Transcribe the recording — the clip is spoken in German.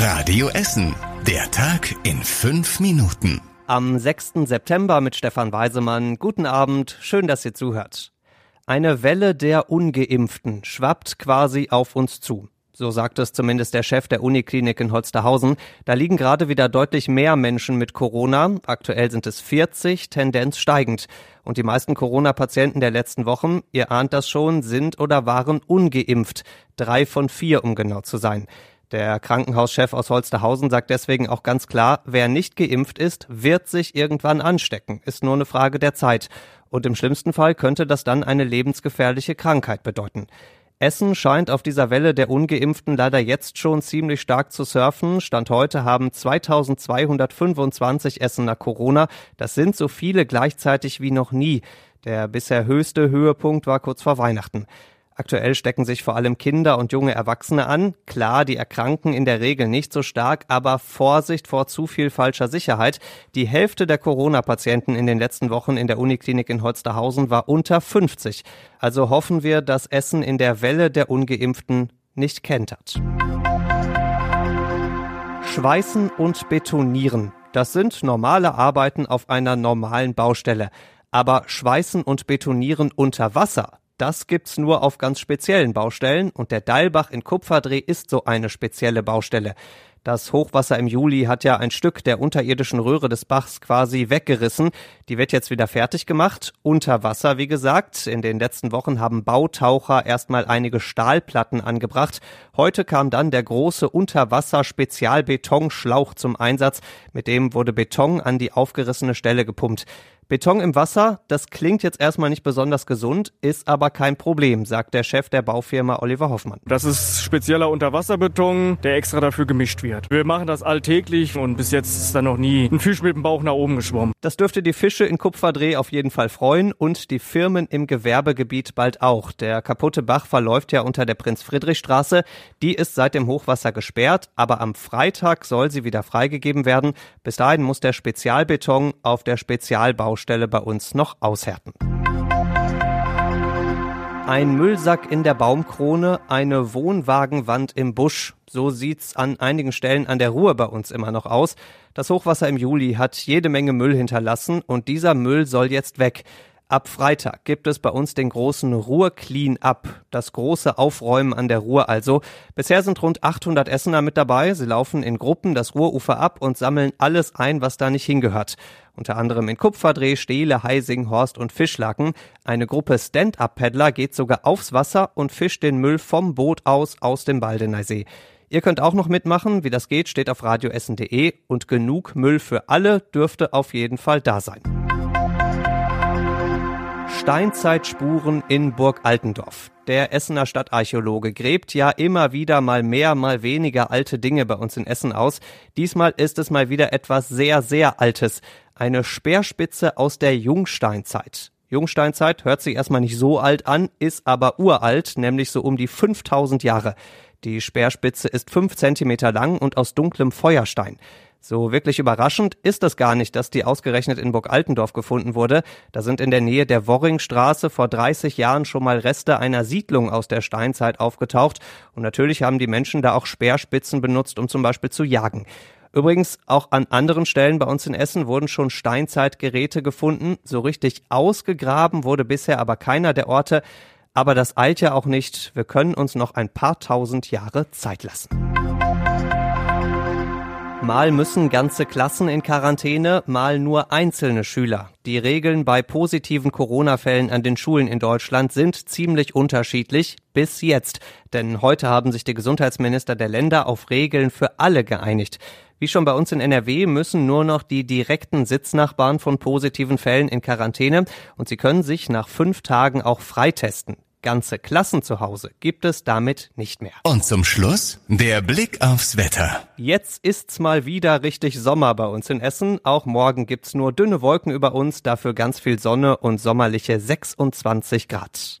Radio Essen. Der Tag in fünf Minuten. Am 6. September mit Stefan Weisemann. Guten Abend, schön, dass ihr zuhört. Eine Welle der Ungeimpften schwappt quasi auf uns zu. So sagt es zumindest der Chef der Uniklinik in Holsterhausen. Da liegen gerade wieder deutlich mehr Menschen mit Corona. Aktuell sind es 40, Tendenz steigend. Und die meisten Corona-Patienten der letzten Wochen, ihr ahnt das schon, sind oder waren ungeimpft. Drei von vier, um genau zu sein. Der Krankenhauschef aus Holsterhausen sagt deswegen auch ganz klar, wer nicht geimpft ist, wird sich irgendwann anstecken. Ist nur eine Frage der Zeit. Und im schlimmsten Fall könnte das dann eine lebensgefährliche Krankheit bedeuten. Essen scheint auf dieser Welle der Ungeimpften leider jetzt schon ziemlich stark zu surfen. Stand heute haben 2225 Essener Corona. Das sind so viele gleichzeitig wie noch nie. Der bisher höchste Höhepunkt war kurz vor Weihnachten. Aktuell stecken sich vor allem Kinder und junge Erwachsene an. Klar, die erkranken in der Regel nicht so stark, aber Vorsicht vor zu viel falscher Sicherheit. Die Hälfte der Corona-Patienten in den letzten Wochen in der Uniklinik in Holsterhausen war unter 50. Also hoffen wir, dass Essen in der Welle der Ungeimpften nicht kentert. Schweißen und Betonieren. Das sind normale Arbeiten auf einer normalen Baustelle. Aber Schweißen und Betonieren unter Wasser, das gibt's nur auf ganz speziellen Baustellen und der Deilbach in Kupferdreh ist so eine spezielle Baustelle. Das Hochwasser im Juli hat ja ein Stück der unterirdischen Röhre des Bachs quasi weggerissen. Die wird jetzt wieder fertig gemacht. Unter Wasser, wie gesagt. In den letzten Wochen haben Bautaucher erstmal einige Stahlplatten angebracht. Heute kam dann der große Unterwasser-Spezialbetonschlauch zum Einsatz. Mit dem wurde Beton an die aufgerissene Stelle gepumpt. Beton im Wasser, das klingt jetzt erstmal nicht besonders gesund, ist aber kein Problem, sagt der Chef der Baufirma Oliver Hoffmann. Das ist spezieller Unterwasserbeton, der extra dafür gemischt wird. Wir machen das alltäglich und bis jetzt ist da noch nie ein Fisch mit dem Bauch nach oben geschwommen. Das dürfte die Fische in Kupferdreh auf jeden Fall freuen und die Firmen im Gewerbegebiet bald auch. Der kaputte Bach verläuft ja unter der Prinz-Friedrich-Straße. Die ist seit dem Hochwasser gesperrt, aber am Freitag soll sie wieder freigegeben werden. Bis dahin muss der Spezialbeton auf der Spezialbaustelle Baustelle bei uns noch aushärten. Ein Müllsack in der Baumkrone, eine Wohnwagenwand im Busch. So sieht's an einigen Stellen an der Ruhr bei uns immer noch aus. Das Hochwasser im Juli hat jede Menge Müll hinterlassen und dieser Müll soll jetzt weg. Ab Freitag gibt es bei uns den großen Ruhr Clean Up, das große Aufräumen an der Ruhr also. Bisher sind rund 800 Essener mit dabei. Sie laufen in Gruppen das Ruhrufer ab und sammeln alles ein, was da nicht hingehört. Unter anderem in Kupferdreh, Stehle, Heising, Horst und Fischlaken. Eine Gruppe Stand-Up-Paddler geht sogar aufs Wasser und fischt den Müll vom Boot aus aus dem Baldeneysee. Ihr könnt auch noch mitmachen. Wie das geht, steht auf radioessen.de und genug Müll für alle dürfte auf jeden Fall da sein. Steinzeitspuren in Burg Altendorf. Der Essener Stadtarchäologe gräbt ja immer wieder mal mehr, mal weniger alte Dinge bei uns in Essen aus. Diesmal ist es mal wieder etwas sehr, sehr Altes. Eine Speerspitze aus der Jungsteinzeit. Jungsteinzeit hört sich erstmal nicht so alt an, ist aber uralt, nämlich so um die 5000 Jahre. Die Speerspitze ist fünf Zentimeter lang und aus dunklem Feuerstein. So wirklich überraschend ist es gar nicht, dass die ausgerechnet in Burg Altendorf gefunden wurde. Da sind in der Nähe der Worringstraße vor 30 Jahren schon mal Reste einer Siedlung aus der Steinzeit aufgetaucht. Und natürlich haben die Menschen da auch Speerspitzen benutzt, um zum Beispiel zu jagen. Übrigens, auch an anderen Stellen bei uns in Essen wurden schon Steinzeitgeräte gefunden. So richtig ausgegraben wurde bisher aber keiner der Orte. Aber das eilt ja auch nicht. Wir können uns noch ein paar tausend Jahre Zeit lassen. Mal müssen ganze Klassen in Quarantäne, mal nur einzelne Schüler. Die Regeln bei positiven Corona-Fällen an den Schulen in Deutschland sind ziemlich unterschiedlich bis jetzt. Denn heute haben sich die Gesundheitsminister der Länder auf Regeln für alle geeinigt. Wie schon bei uns in NRW müssen nur noch die direkten Sitznachbarn von positiven Fällen in Quarantäne und sie können sich nach fünf Tagen auch freitesten. Ganze Klassen zu Hause gibt es damit nicht mehr. Und zum Schluss der Blick aufs Wetter. Jetzt ist's mal wieder richtig Sommer bei uns in Essen. Auch morgen gibt's nur dünne Wolken über uns, dafür ganz viel Sonne und sommerliche 26 Grad.